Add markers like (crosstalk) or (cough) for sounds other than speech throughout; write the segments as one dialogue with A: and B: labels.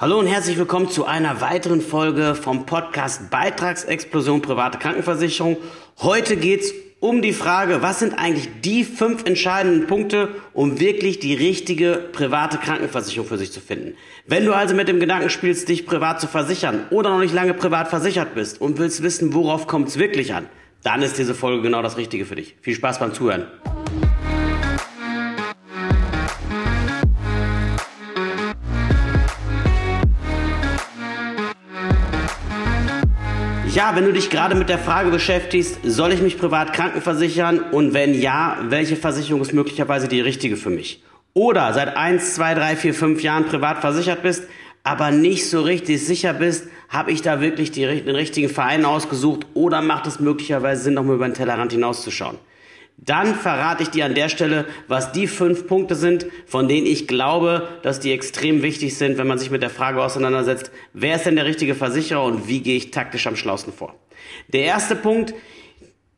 A: Hallo und herzlich willkommen zu einer weiteren Folge vom Podcast Beitragsexplosion private Krankenversicherung. Heute geht's um die Frage, was sind eigentlich die fünf entscheidenden Punkte, um wirklich die richtige private Krankenversicherung für sich zu finden. Wenn du also mit dem Gedanken spielst, dich privat zu versichern oder noch nicht lange privat versichert bist und willst wissen, worauf kommt's wirklich an, dann ist diese Folge genau das Richtige für dich. Viel Spaß beim Zuhören. Ja, wenn du dich gerade mit der Frage beschäftigst, soll ich mich privat krankenversichern und wenn ja, welche Versicherung ist möglicherweise die richtige für mich? Oder seit 1, 2, 3, 4, 5 Jahren privat versichert bist, aber nicht so richtig sicher bist, habe ich da wirklich die, den richtigen Verein ausgesucht oder macht es möglicherweise Sinn, nochmal über den Tellerrand hinauszuschauen? Dann verrate ich dir an der Stelle, was die fünf Punkte sind, von denen ich glaube, dass die extrem wichtig sind, wenn man sich mit der Frage auseinandersetzt, wer ist denn der richtige Versicherer und wie gehe ich taktisch am schlausten vor. Der erste Punkt,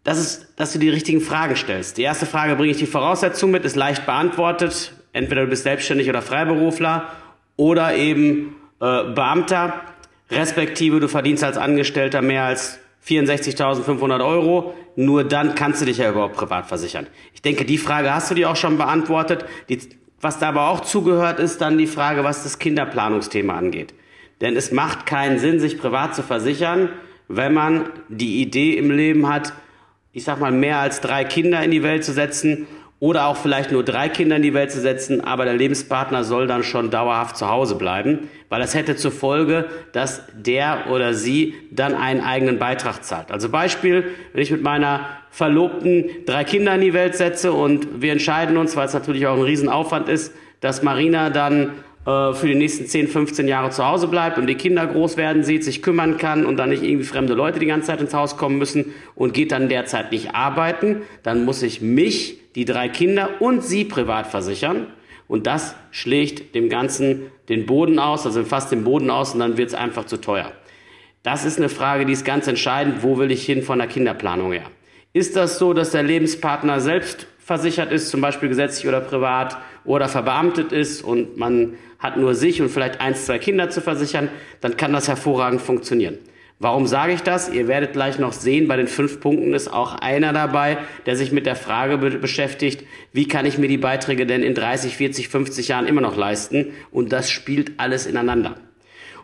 A: das ist, dass du die richtigen Fragen stellst. Die erste Frage bringe ich die Voraussetzung mit, ist leicht beantwortet. Entweder du bist selbstständig oder Freiberufler oder eben äh, Beamter, respektive du verdienst als Angestellter mehr als 64.500 Euro, nur dann kannst du dich ja überhaupt privat versichern. Ich denke, die Frage hast du dir auch schon beantwortet. Die, was da aber auch zugehört, ist dann die Frage, was das Kinderplanungsthema angeht. Denn es macht keinen Sinn, sich privat zu versichern, wenn man die Idee im Leben hat, ich sag mal, mehr als drei Kinder in die Welt zu setzen oder auch vielleicht nur drei Kinder in die Welt zu setzen, aber der Lebenspartner soll dann schon dauerhaft zu Hause bleiben, weil das hätte zur Folge, dass der oder sie dann einen eigenen Beitrag zahlt. Also Beispiel, wenn ich mit meiner Verlobten drei Kinder in die Welt setze und wir entscheiden uns, weil es natürlich auch ein Riesenaufwand ist, dass Marina dann äh, für die nächsten 10, 15 Jahre zu Hause bleibt und die Kinder groß werden sieht, sich kümmern kann und dann nicht irgendwie fremde Leute die ganze Zeit ins Haus kommen müssen und geht dann derzeit nicht arbeiten, dann muss ich mich, die drei Kinder und sie privat versichern. Und das schlägt dem Ganzen den Boden aus, also fast den Boden aus und dann wird es einfach zu teuer. Das ist eine Frage, die ist ganz entscheidend. Wo will ich hin von der Kinderplanung her? Ist das so, dass der Lebenspartner selbst versichert ist, zum Beispiel gesetzlich oder privat, oder verbeamtet ist und man hat nur sich und vielleicht eins, zwei Kinder zu versichern, dann kann das hervorragend funktionieren. Warum sage ich das? Ihr werdet gleich noch sehen, bei den fünf Punkten ist auch einer dabei, der sich mit der Frage be beschäftigt, wie kann ich mir die Beiträge denn in 30, 40, 50 Jahren immer noch leisten? Und das spielt alles ineinander.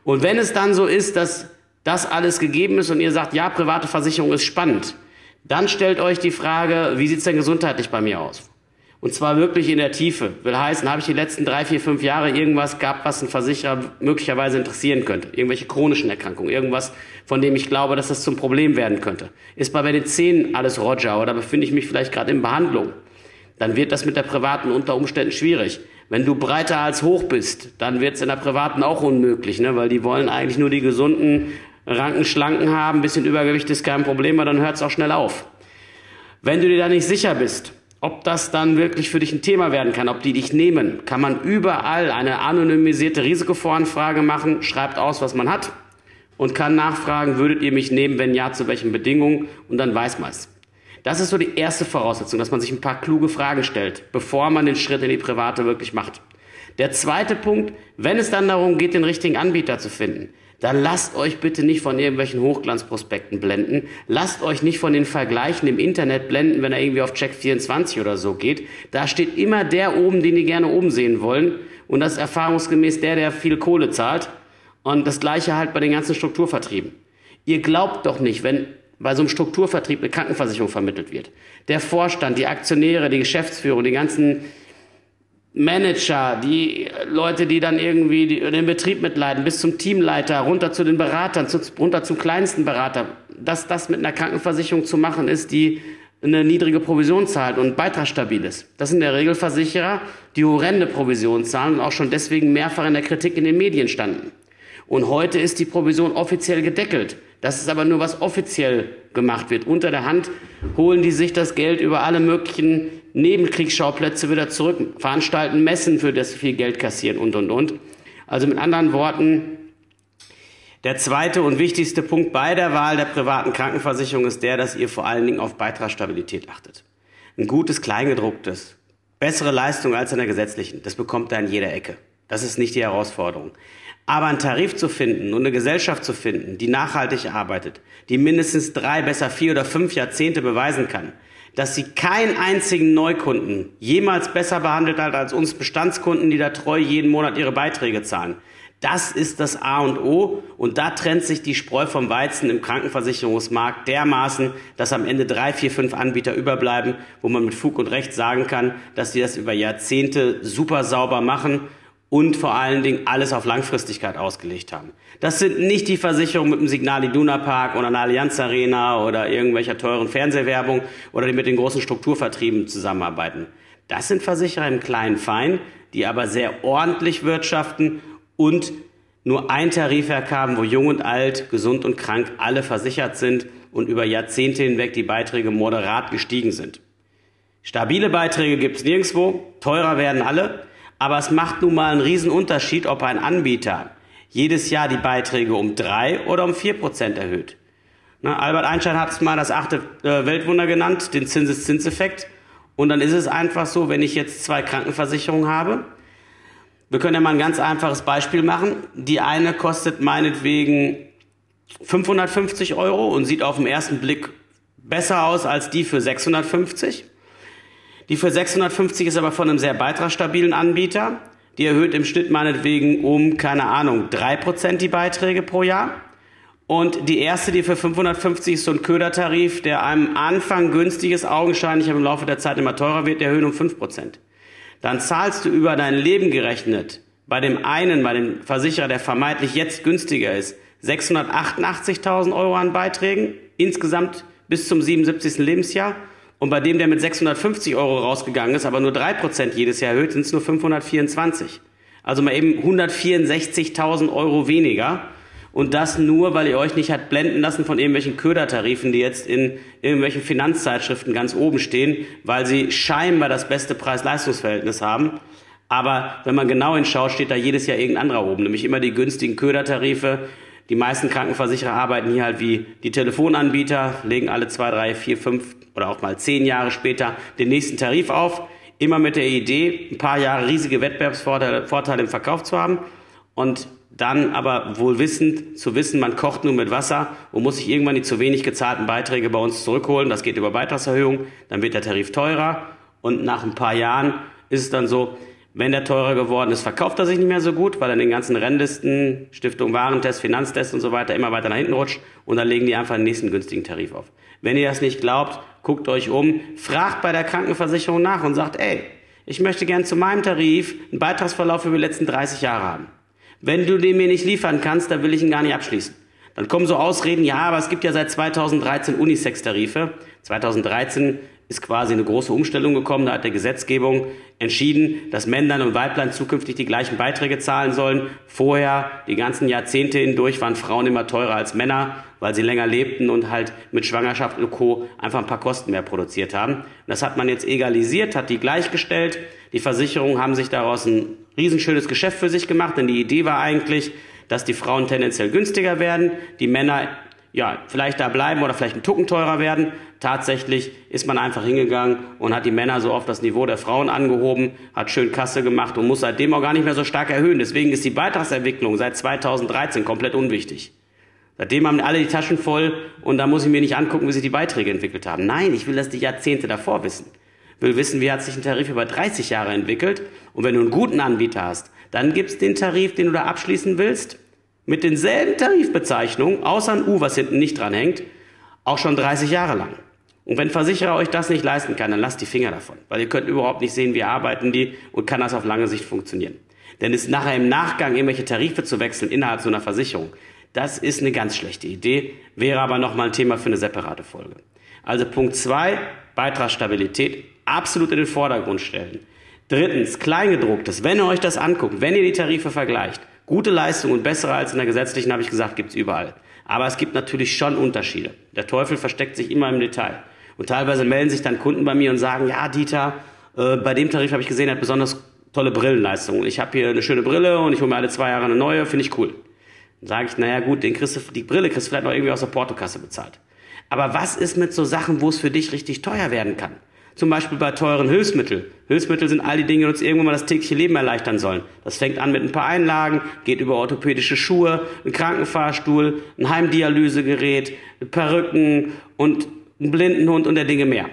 A: Und wenn es dann so ist, dass das alles gegeben ist und ihr sagt, ja, private Versicherung ist spannend, dann stellt euch die Frage, wie sieht's denn gesundheitlich bei mir aus? Und zwar wirklich in der Tiefe. Will heißen, habe ich die letzten drei, vier, fünf Jahre irgendwas gehabt, was ein Versicherer möglicherweise interessieren könnte? Irgendwelche chronischen Erkrankungen, irgendwas, von dem ich glaube, dass das zum Problem werden könnte. Ist bei den Zähnen alles Roger oder befinde ich mich vielleicht gerade in Behandlung? Dann wird das mit der privaten unter Umständen schwierig. Wenn du breiter als hoch bist, dann wird es in der privaten auch unmöglich, ne? weil die wollen eigentlich nur die gesunden, ranken, schlanken haben. Ein bisschen Übergewicht ist kein Problem, aber dann hört es auch schnell auf. Wenn du dir da nicht sicher bist, ob das dann wirklich für dich ein Thema werden kann, ob die dich nehmen, kann man überall eine anonymisierte Risikovoranfrage machen, schreibt aus, was man hat und kann nachfragen, würdet ihr mich nehmen, wenn ja, zu welchen Bedingungen und dann weiß man es. Das ist so die erste Voraussetzung, dass man sich ein paar kluge Fragen stellt, bevor man den Schritt in die Private wirklich macht. Der zweite Punkt, wenn es dann darum geht, den richtigen Anbieter zu finden, dann lasst euch bitte nicht von irgendwelchen Hochglanzprospekten blenden. Lasst euch nicht von den Vergleichen im Internet blenden, wenn er irgendwie auf Check24 oder so geht. Da steht immer der oben, den die gerne oben sehen wollen. Und das ist erfahrungsgemäß der, der viel Kohle zahlt. Und das gleiche halt bei den ganzen Strukturvertrieben. Ihr glaubt doch nicht, wenn bei so einem Strukturvertrieb eine Krankenversicherung vermittelt wird. Der Vorstand, die Aktionäre, die Geschäftsführung, die ganzen Manager, die Leute, die dann irgendwie den Betrieb mitleiden, bis zum Teamleiter, runter zu den Beratern, zu, runter zum kleinsten Berater, dass das mit einer Krankenversicherung zu machen ist, die eine niedrige Provision zahlt und beitragsstabil ist. Das sind in der Regel Versicherer, die horrende Provision zahlen und auch schon deswegen mehrfach in der Kritik in den Medien standen. Und heute ist die Provision offiziell gedeckelt. Das ist aber nur, was offiziell gemacht wird. Unter der Hand holen die sich das Geld über alle möglichen Nebenkriegsschauplätze wieder zurück, veranstalten Messen, für das viel Geld kassieren und, und, und. Also mit anderen Worten, der zweite und wichtigste Punkt bei der Wahl der privaten Krankenversicherung ist der, dass ihr vor allen Dingen auf Beitragsstabilität achtet. Ein gutes Kleingedrucktes, bessere Leistung als in der gesetzlichen, das bekommt ihr an jeder Ecke. Das ist nicht die Herausforderung. Aber einen Tarif zu finden und eine Gesellschaft zu finden, die nachhaltig arbeitet, die mindestens drei, besser vier oder fünf Jahrzehnte beweisen kann, dass sie keinen einzigen Neukunden jemals besser behandelt hat als uns Bestandskunden, die da treu jeden Monat ihre Beiträge zahlen. Das ist das A und O und da trennt sich die Spreu vom Weizen im Krankenversicherungsmarkt dermaßen, dass am Ende drei, vier, fünf Anbieter überbleiben, wo man mit Fug und Recht sagen kann, dass die das über Jahrzehnte super sauber machen und vor allen Dingen alles auf Langfristigkeit ausgelegt haben. Das sind nicht die Versicherungen mit dem Signal Iduna Park oder einer Allianz Arena oder irgendwelcher teuren Fernsehwerbung oder die mit den großen Strukturvertrieben zusammenarbeiten. Das sind Versicherer im kleinen Fein, die aber sehr ordentlich wirtschaften und nur ein Tarifwerk haben, wo jung und alt, gesund und krank alle versichert sind und über Jahrzehnte hinweg die Beiträge moderat gestiegen sind. Stabile Beiträge gibt es nirgendwo, teurer werden alle, aber es macht nun mal einen riesen Unterschied, ob ein Anbieter jedes Jahr die Beiträge um drei oder um vier Prozent erhöht. Na, Albert Einstein hat es mal das achte äh, Weltwunder genannt, den Zinseszinseffekt. Und dann ist es einfach so, wenn ich jetzt zwei Krankenversicherungen habe, wir können ja mal ein ganz einfaches Beispiel machen. Die eine kostet meinetwegen 550 Euro und sieht auf den ersten Blick besser aus als die für 650. Die für 650 ist aber von einem sehr beitragsstabilen Anbieter. Die erhöht im Schnitt meinetwegen um, keine Ahnung, 3% die Beiträge pro Jahr. Und die erste, die für 550 ist so ein Ködertarif, der am Anfang günstig ist, augenscheinlich, aber im Laufe der Zeit immer teurer wird, der erhöht um 5%. Dann zahlst du über dein Leben gerechnet bei dem einen, bei dem Versicherer, der vermeintlich jetzt günstiger ist, 688.000 Euro an Beiträgen, insgesamt bis zum 77. Lebensjahr. Und bei dem, der mit 650 Euro rausgegangen ist, aber nur 3% jedes Jahr erhöht, sind es nur 524. Also mal eben 164.000 Euro weniger. Und das nur, weil ihr euch nicht hat blenden lassen von irgendwelchen Ködertarifen, die jetzt in irgendwelchen Finanzzeitschriften ganz oben stehen, weil sie scheinbar das beste Preis-Leistungs-Verhältnis haben. Aber wenn man genau hinschaut, steht da jedes Jahr irgendein anderer oben, nämlich immer die günstigen Ködertarife. Die meisten Krankenversicherer arbeiten hier halt wie die Telefonanbieter, legen alle zwei, drei, vier, fünf oder auch mal zehn Jahre später den nächsten Tarif auf. Immer mit der Idee, ein paar Jahre riesige Wettbewerbsvorteile im Verkauf zu haben und dann aber wohl wissend zu wissen, man kocht nur mit Wasser und muss sich irgendwann die zu wenig gezahlten Beiträge bei uns zurückholen. Das geht über Beitragserhöhung, dann wird der Tarif teurer und nach ein paar Jahren ist es dann so, wenn der teurer geworden ist, verkauft er sich nicht mehr so gut, weil er in den ganzen Rennlisten, Stiftung Warentest, Finanztest und so weiter immer weiter nach hinten rutscht und dann legen die einfach den nächsten günstigen Tarif auf. Wenn ihr das nicht glaubt, guckt euch um, fragt bei der Krankenversicherung nach und sagt, ey, ich möchte gern zu meinem Tarif einen Beitragsverlauf über die letzten 30 Jahre haben. Wenn du den mir nicht liefern kannst, dann will ich ihn gar nicht abschließen. Dann kommen so Ausreden, ja, aber es gibt ja seit 2013 Unisex-Tarife. 2013 ist quasi eine große Umstellung gekommen. Da hat der Gesetzgebung entschieden, dass Männlein und Weiblein zukünftig die gleichen Beiträge zahlen sollen. Vorher, die ganzen Jahrzehnte hindurch, waren Frauen immer teurer als Männer, weil sie länger lebten und halt mit Schwangerschaft und Co. einfach ein paar Kosten mehr produziert haben. Das hat man jetzt egalisiert, hat die gleichgestellt. Die Versicherungen haben sich daraus ein riesenschönes Geschäft für sich gemacht, denn die Idee war eigentlich, dass die Frauen tendenziell günstiger werden, die Männer ja, vielleicht da bleiben oder vielleicht ein Tucken teurer werden. Tatsächlich ist man einfach hingegangen und hat die Männer so auf das Niveau der Frauen angehoben, hat schön Kasse gemacht und muss seitdem auch gar nicht mehr so stark erhöhen. Deswegen ist die Beitragsentwicklung seit 2013 komplett unwichtig. Seitdem haben alle die Taschen voll und da muss ich mir nicht angucken, wie sich die Beiträge entwickelt haben. Nein, ich will das die Jahrzehnte davor wissen. Will wissen, wie hat sich ein Tarif über 30 Jahre entwickelt. Und wenn du einen guten Anbieter hast, dann gibt's den Tarif, den du da abschließen willst mit denselben Tarifbezeichnungen, außer ein U, was hinten nicht dran hängt, auch schon 30 Jahre lang. Und wenn Versicherer euch das nicht leisten kann, dann lasst die Finger davon, weil ihr könnt überhaupt nicht sehen, wie arbeiten die und kann das auf lange Sicht funktionieren. Denn es nachher im Nachgang irgendwelche Tarife zu wechseln innerhalb so einer Versicherung, das ist eine ganz schlechte Idee, wäre aber nochmal ein Thema für eine separate Folge. Also Punkt zwei, Beitragsstabilität absolut in den Vordergrund stellen. Drittens, Kleingedrucktes, wenn ihr euch das anguckt, wenn ihr die Tarife vergleicht, Gute Leistung und bessere als in der gesetzlichen, habe ich gesagt, gibt es überall. Aber es gibt natürlich schon Unterschiede. Der Teufel versteckt sich immer im Detail. Und teilweise melden sich dann Kunden bei mir und sagen, ja, Dieter, äh, bei dem Tarif habe ich gesehen, er hat besonders tolle Brillenleistungen. Ich habe hier eine schöne Brille und ich hole mir alle zwei Jahre eine neue, finde ich cool. Dann sage ich, naja gut, den kriegst du, die Brille kriegst du vielleicht noch irgendwie aus der Portokasse bezahlt. Aber was ist mit so Sachen, wo es für dich richtig teuer werden kann? Zum Beispiel bei teuren Hilfsmitteln. Hilfsmittel sind all die Dinge, die uns irgendwann mal das tägliche Leben erleichtern sollen. Das fängt an mit ein paar Einlagen, geht über orthopädische Schuhe, einen Krankenfahrstuhl, ein Heimdialysegerät, Perücken und einen Blindenhund und der Dinge mehr.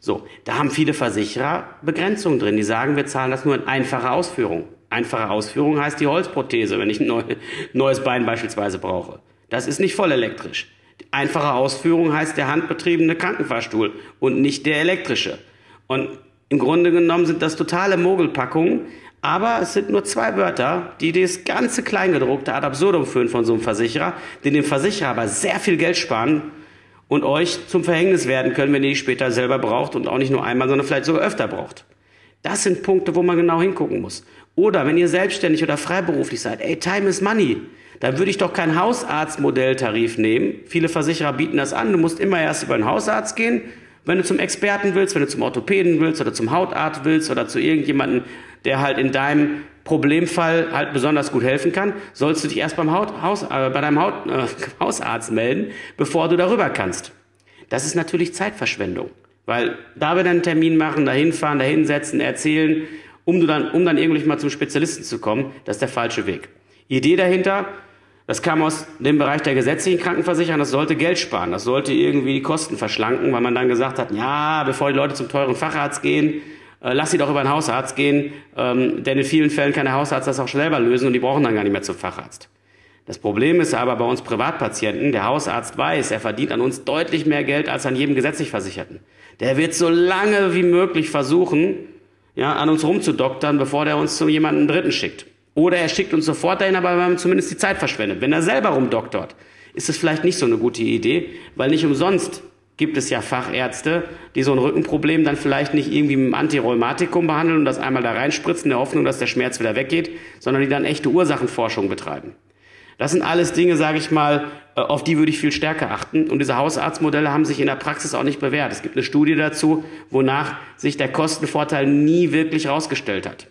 A: So, da haben viele Versicherer Begrenzungen drin. Die sagen, wir zahlen das nur in einfacher Ausführung. Einfache Ausführung heißt die Holzprothese, wenn ich ein neues Bein beispielsweise brauche. Das ist nicht voll elektrisch. Einfache Ausführung heißt der handbetriebene Krankenfahrstuhl und nicht der elektrische. Und im Grunde genommen sind das totale Mogelpackungen, aber es sind nur zwei Wörter, die das ganze Kleingedruckte ad absurdum führen von so einem Versicherer, die dem Versicherer aber sehr viel Geld sparen und euch zum Verhängnis werden können, wenn ihr die später selber braucht und auch nicht nur einmal, sondern vielleicht sogar öfter braucht. Das sind Punkte, wo man genau hingucken muss. Oder wenn ihr selbstständig oder freiberuflich seid, ey, Time is Money. Da würde ich doch kein Hausarztmodelltarif nehmen. Viele Versicherer bieten das an. Du musst immer erst über einen Hausarzt gehen. Wenn du zum Experten willst, wenn du zum Orthopäden willst oder zum Hautarzt willst oder zu irgendjemandem, der halt in deinem Problemfall halt besonders gut helfen kann, sollst du dich erst beim Haut, Haus, äh, bei deinem Haut, äh, (laughs) Hausarzt melden, bevor du darüber kannst. Das ist natürlich Zeitverschwendung, weil da wir dann einen Termin machen, dahin fahren, dahin setzen, erzählen, um, dann, um dann irgendwie mal zum Spezialisten zu kommen, das ist der falsche Weg. Idee dahinter, das kam aus dem Bereich der gesetzlichen Krankenversicherung, das sollte Geld sparen, das sollte irgendwie die Kosten verschlanken, weil man dann gesagt hat, ja, bevor die Leute zum teuren Facharzt gehen, äh, lass sie doch über einen Hausarzt gehen, ähm, denn in vielen Fällen kann der Hausarzt das auch selber lösen und die brauchen dann gar nicht mehr zum Facharzt. Das Problem ist aber bei uns Privatpatienten, der Hausarzt weiß, er verdient an uns deutlich mehr Geld als an jedem gesetzlich Versicherten. Der wird so lange wie möglich versuchen, ja, an uns rumzudoktern, bevor der uns zu jemandem Dritten schickt. Oder er schickt uns sofort dahin, aber wir haben zumindest die Zeit verschwendet. Wenn er selber rumdoktort, ist es vielleicht nicht so eine gute Idee, weil nicht umsonst gibt es ja Fachärzte, die so ein Rückenproblem dann vielleicht nicht irgendwie mit einem Antirheumatikum behandeln und das einmal da reinspritzen, in der Hoffnung, dass der Schmerz wieder weggeht, sondern die dann echte Ursachenforschung betreiben. Das sind alles Dinge, sage ich mal, äh, auf die würde ich viel stärker achten. Und diese Hausarztmodelle haben sich in der Praxis auch nicht bewährt. Es gibt eine Studie dazu, wonach sich der Kostenvorteil nie wirklich herausgestellt hat.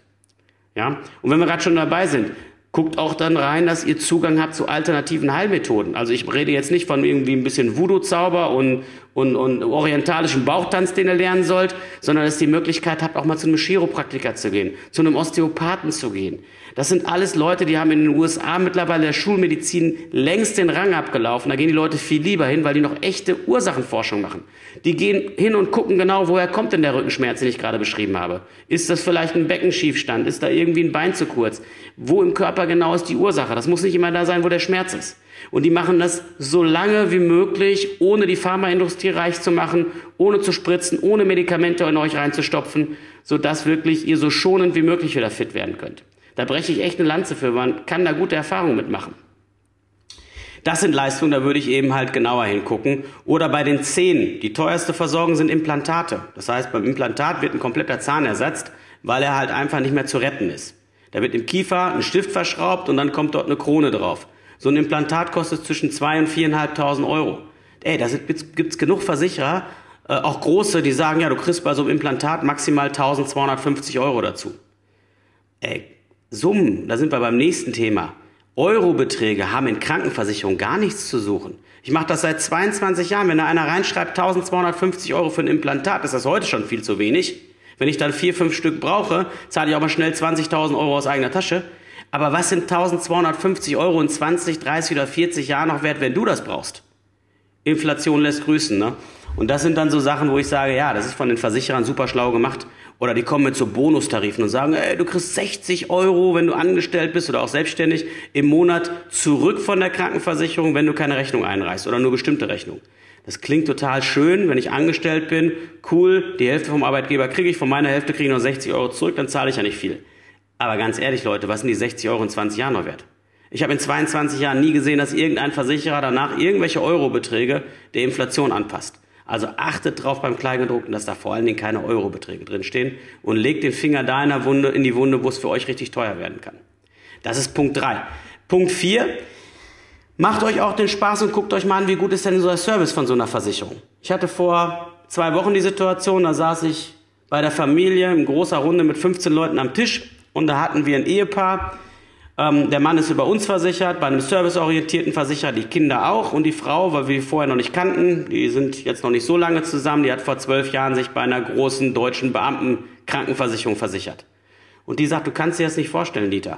A: Ja? Und wenn wir gerade schon dabei sind, guckt auch dann rein, dass ihr Zugang habt zu alternativen Heilmethoden. Also ich rede jetzt nicht von irgendwie ein bisschen Voodoo-Zauber und, und, und orientalischen Bauchtanz, den ihr lernen sollt, sondern dass ihr die Möglichkeit habt, auch mal zu einem Chiropraktiker zu gehen, zu einem Osteopathen zu gehen. Das sind alles Leute, die haben in den USA mittlerweile der Schulmedizin längst den Rang abgelaufen. Da gehen die Leute viel lieber hin, weil die noch echte Ursachenforschung machen. Die gehen hin und gucken genau, woher kommt denn der Rückenschmerz, den ich gerade beschrieben habe. Ist das vielleicht ein Beckenschiefstand? Ist da irgendwie ein Bein zu kurz? Wo im Körper genau ist die Ursache? Das muss nicht immer da sein, wo der Schmerz ist. Und die machen das so lange wie möglich, ohne die Pharmaindustrie reich zu machen, ohne zu spritzen, ohne Medikamente in euch reinzustopfen, sodass wirklich ihr so schonend wie möglich wieder fit werden könnt. Da breche ich echt eine Lanze für, man kann da gute Erfahrungen mitmachen. Das sind Leistungen, da würde ich eben halt genauer hingucken. Oder bei den Zähnen. Die teuerste Versorgung sind Implantate. Das heißt, beim Implantat wird ein kompletter Zahn ersetzt, weil er halt einfach nicht mehr zu retten ist. Da wird im Kiefer ein Stift verschraubt und dann kommt dort eine Krone drauf. So ein Implantat kostet zwischen 2.000 und 4.500 Euro. Ey, da gibt's genug Versicherer, äh, auch große, die sagen, ja, du kriegst bei so einem Implantat maximal 1.250 Euro dazu. Ey, Summen, da sind wir beim nächsten Thema. Eurobeträge haben in Krankenversicherung gar nichts zu suchen. Ich mache das seit 22 Jahren. Wenn da einer reinschreibt 1250 Euro für ein Implantat, ist das heute schon viel zu wenig. Wenn ich dann vier, fünf Stück brauche, zahle ich auch mal schnell 20.000 Euro aus eigener Tasche. Aber was sind 1250 Euro in 20, 30 oder 40 Jahren noch wert, wenn du das brauchst? Inflation lässt grüßen, ne? Und das sind dann so Sachen, wo ich sage, ja, das ist von den Versicherern super schlau gemacht. Oder die kommen mit so Bonustarifen und sagen, ey, du kriegst 60 Euro, wenn du angestellt bist oder auch selbstständig, im Monat zurück von der Krankenversicherung, wenn du keine Rechnung einreichst oder nur bestimmte Rechnungen. Das klingt total schön, wenn ich angestellt bin. Cool, die Hälfte vom Arbeitgeber kriege ich, von meiner Hälfte kriege ich noch 60 Euro zurück, dann zahle ich ja nicht viel. Aber ganz ehrlich, Leute, was sind die 60 Euro in 20 Jahren noch wert? Ich habe in 22 Jahren nie gesehen, dass irgendein Versicherer danach irgendwelche Eurobeträge der Inflation anpasst. Also achtet drauf beim Kleingedruckten, dass da vor allen Dingen keine Eurobeträge drinstehen und legt den Finger da in, der Wunde, in die Wunde, wo es für euch richtig teuer werden kann. Das ist Punkt 3. Punkt 4. Macht euch auch den Spaß und guckt euch mal an, wie gut ist denn so der Service von so einer Versicherung. Ich hatte vor zwei Wochen die Situation, da saß ich bei der Familie in großer Runde mit 15 Leuten am Tisch und da hatten wir ein Ehepaar, Ähm, der Mann ist über uns versichert, bei einem serviceorientierten Versicherer, die Kinder auch und die Frau, weil wir die vorher noch nicht kannten, die sind jetzt noch nicht so lange zusammen, die hat vor zwölf Jahren sich bei einer großen deutschen Beamtenkrankenversicherung versichert. Und die sagt, du kannst dir das nicht vorstellen, Dieter.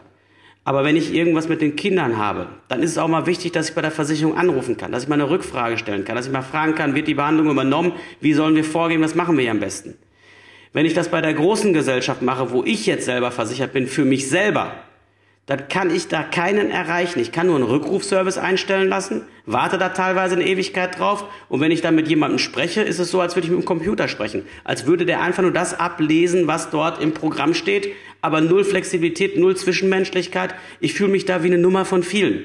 A: Aber wenn ich irgendwas mit den Kindern habe, dann ist es auch mal wichtig, dass ich bei der Versicherung anrufen kann, dass ich mal eine Rückfrage stellen kann, dass ich mal fragen kann, wird die Behandlung übernommen, wie sollen wir vorgehen, was machen wir am besten. Wenn ich das bei der großen Gesellschaft mache, wo ich jetzt selber versichert bin, für mich selber, dann kann ich da keinen erreichen. Ich kann nur einen Rückrufservice einstellen lassen, warte da teilweise eine Ewigkeit drauf und wenn ich dann mit jemandem spreche, ist es so, als würde ich mit dem Computer sprechen. Als würde der einfach nur das ablesen, was dort im Programm steht, aber null Flexibilität, null Zwischenmenschlichkeit. Ich fühle mich da wie eine Nummer von vielen.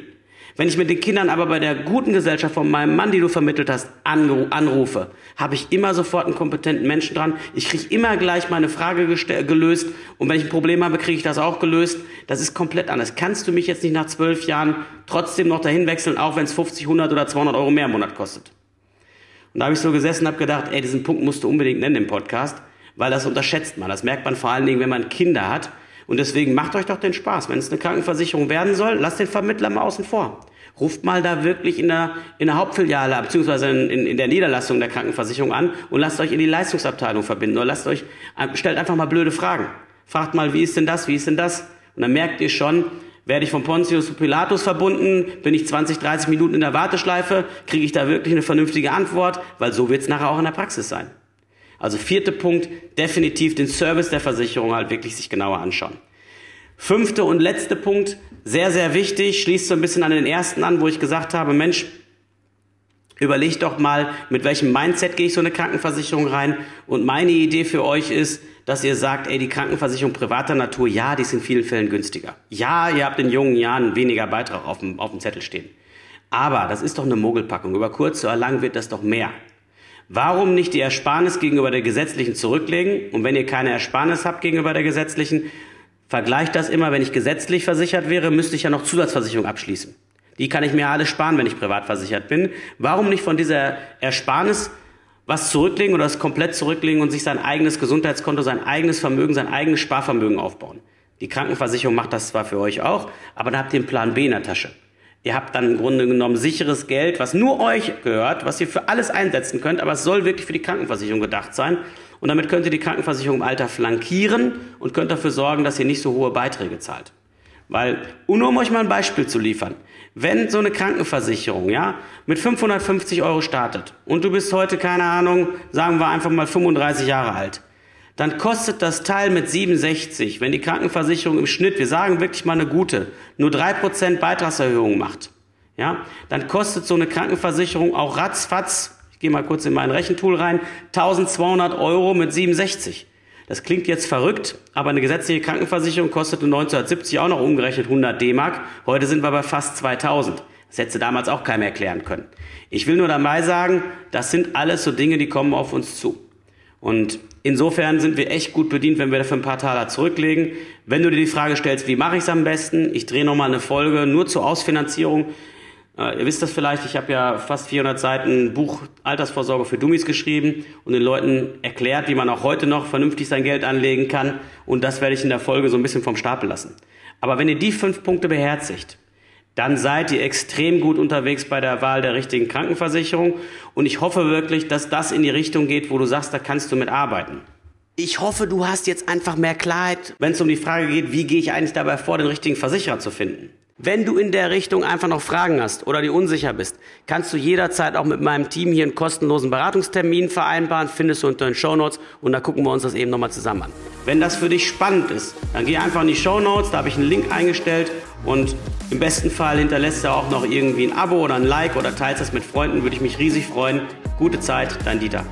A: Wenn ich mit den Kindern aber bei der guten Gesellschaft von meinem Mann, die du vermittelt hast, anrufe, habe ich immer sofort einen kompetenten Menschen dran. Ich kriege immer gleich meine Frage gelöst und wenn ich ein Problem habe, kriege ich das auch gelöst. Das ist komplett anders. Kannst du mich jetzt nicht nach zwölf Jahren trotzdem noch dahin wechseln, auch wenn es 50, 100 oder 200 Euro mehr im Monat kostet? Und da habe ich so gesessen und habe gedacht, ey, diesen Punkt musst du unbedingt nennen im Podcast, weil das unterschätzt man. Das merkt man vor allen Dingen, wenn man Kinder hat und deswegen macht euch doch den Spaß. Wenn es eine Krankenversicherung werden soll, lasst den Vermittler mal außen vor. Ruft mal da wirklich in der, in der Hauptfiliale beziehungsweise in, in, in der Niederlassung der Krankenversicherung an und lasst euch in die Leistungsabteilung verbinden oder lasst euch, äh, stellt einfach mal blöde Fragen. Fragt mal, wie ist denn das, wie ist denn das? Und dann merkt ihr schon, werde ich von Pontius zu Pilatus verbunden, bin ich 20, 30 Minuten in der Warteschleife, kriege ich da wirklich eine vernünftige Antwort, weil so wird es nachher auch in der Praxis sein. Also vierter Punkt, definitiv den Service der Versicherung halt wirklich sich genauer anschauen. Fünfte und letzte Punkt, sehr, sehr wichtig, schließt so ein bisschen an den ersten an, wo ich gesagt habe, Mensch, überleg doch mal, mit welchem Mindset gehe ich so eine Krankenversicherung rein. Und meine Idee für euch ist, dass ihr sagt, ey, die Krankenversicherung privater Natur, ja, die ist in vielen Fällen günstiger. Ja, ihr habt in jungen Jahren weniger Beitrag auf dem, auf dem Zettel stehen. Aber das ist doch eine Mogelpackung. Über kurz oder lang wird das doch mehr. Warum nicht die Ersparnis gegenüber der gesetzlichen zurücklegen? Und wenn ihr keine Ersparnis habt gegenüber der gesetzlichen, vergleicht das immer, wenn ich gesetzlich versichert wäre, müsste ich ja noch Zusatzversicherung abschließen. Die kann ich mir alles sparen, wenn ich privat versichert bin. Warum nicht von dieser Ersparnis was zurücklegen oder das komplett zurücklegen und sich sein eigenes Gesundheitskonto, sein eigenes Vermögen, sein eigenes Sparvermögen aufbauen? Die Krankenversicherung macht das zwar für euch auch, aber da habt ihr einen Plan B in der Tasche. Ihr habt dann im Grunde genommen sicheres Geld, was nur euch gehört, was ihr für alles einsetzen könnt, aber es soll wirklich für die Krankenversicherung gedacht sein. Und damit könnt ihr die Krankenversicherung im Alter flankieren und könnt dafür sorgen, dass ihr nicht so hohe Beiträge zahlt. Weil, nur um euch mal ein Beispiel zu liefern, wenn so eine Krankenversicherung, ja, mit 550 Euro startet und du bist heute, keine Ahnung, sagen wir einfach mal 35 Jahre alt, dann kostet das Teil mit 67, wenn die Krankenversicherung im Schnitt, wir sagen wirklich mal eine gute, nur 3% Beitragserhöhung macht, ja, dann kostet so eine Krankenversicherung auch ratzfatz, ich gehe mal kurz in mein Rechentool rein, 1200 Euro mit 67. Das klingt jetzt verrückt, aber eine gesetzliche Krankenversicherung kostete 1970 auch noch umgerechnet 100 D-Mark. Heute sind wir bei fast 2000. Das hätte damals auch keinem erklären können. Ich will nur dabei sagen, das sind alles so Dinge, die kommen auf uns zu. Und insofern sind wir echt gut bedient, wenn wir dafür ein paar Taler zurücklegen. Wenn du dir die Frage stellst, wie mache ich es am besten? Ich drehe nochmal eine Folge nur zur Ausfinanzierung. Äh, ihr wisst das vielleicht, ich habe ja fast 400 Seiten Buch Altersvorsorge für Dummies geschrieben und den Leuten erklärt, wie man auch heute noch vernünftig sein Geld anlegen kann. Und das werde ich in der Folge so ein bisschen vom Stapel lassen. Aber wenn ihr die fünf Punkte beherzigt, dann seid ihr extrem gut unterwegs bei der Wahl der richtigen Krankenversicherung. Und ich hoffe wirklich, dass das in die Richtung geht, wo du sagst, da kannst du mit arbeiten. Ich hoffe, du hast jetzt einfach mehr Klarheit, wenn es um die Frage geht, wie gehe ich eigentlich dabei vor, den richtigen Versicherer zu finden. Wenn du in der Richtung einfach noch Fragen hast oder dir unsicher bist, kannst du jederzeit auch mit meinem Team hier einen kostenlosen Beratungstermin vereinbaren, findest du unter den Show Notes und da gucken wir uns das eben nochmal zusammen an. Wenn das für dich spannend ist, dann geh einfach in die Show Notes, da habe ich einen Link eingestellt und im besten Fall hinterlässt du auch noch irgendwie ein Abo oder ein Like oder teilst das mit Freunden, würde ich mich riesig freuen. Gute Zeit, dein Dieter.